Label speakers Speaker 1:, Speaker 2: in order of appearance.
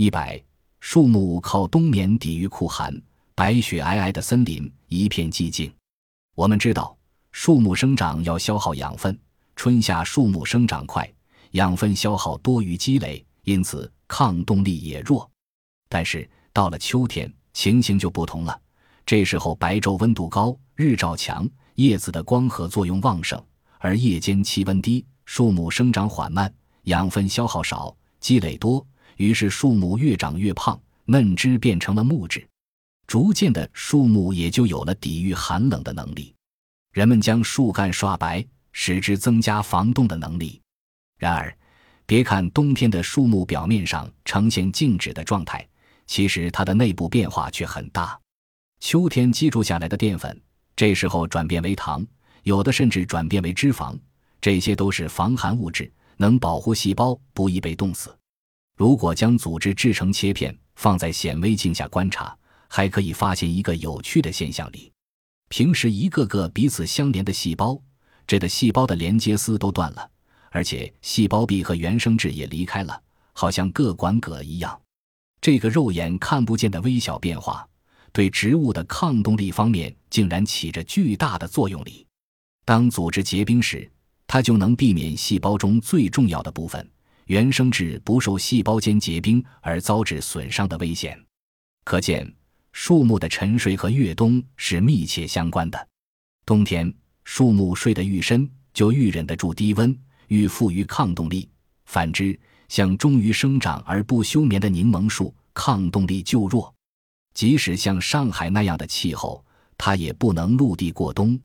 Speaker 1: 一百，树木靠冬眠抵御酷寒，白雪皑皑的森林一片寂静。我们知道，树木生长要消耗养分，春夏树木生长快，养分消耗多于积累，因此抗冻力也弱。但是到了秋天，情形就不同了。这时候白昼温度高，日照强，叶子的光合作用旺盛，而夜间气温低，树木生长缓慢，养分消耗少，积累多，于是树木越长越胖，嫩枝变成了木质，逐渐的树木也就有了抵御寒冷的能力。人们将树干刷白，使之增加防冻的能力。然而，别看冬天的树木表面上呈现静止的状态，其实它的内部变化却很大。秋天积住下来的淀粉，这时候转变为糖，有的甚至转变为脂肪，这些都是防寒物质，能保护细胞不易被冻死。如果将组织制成切片，放在显微镜下观察，还可以发现一个有趣的现象：里平时一个个彼此相连的细胞，这个细胞的连接丝都断了，而且细胞壁和原生质也离开了，好像各管各一样。这个肉眼看不见的微小变化。对植物的抗冻力方面竟然起着巨大的作用力。当组织结冰时，它就能避免细胞中最重要的部分原生质不受细胞间结冰而遭致损伤的危险。可见，树木的沉睡和越冬是密切相关的。冬天，树木睡得愈深，就愈忍得住低温，愈富于抗冻力。反之，像忠于生长而不休眠的柠檬树，抗冻力就弱。即使像上海那样的气候，它也不能陆地过冬。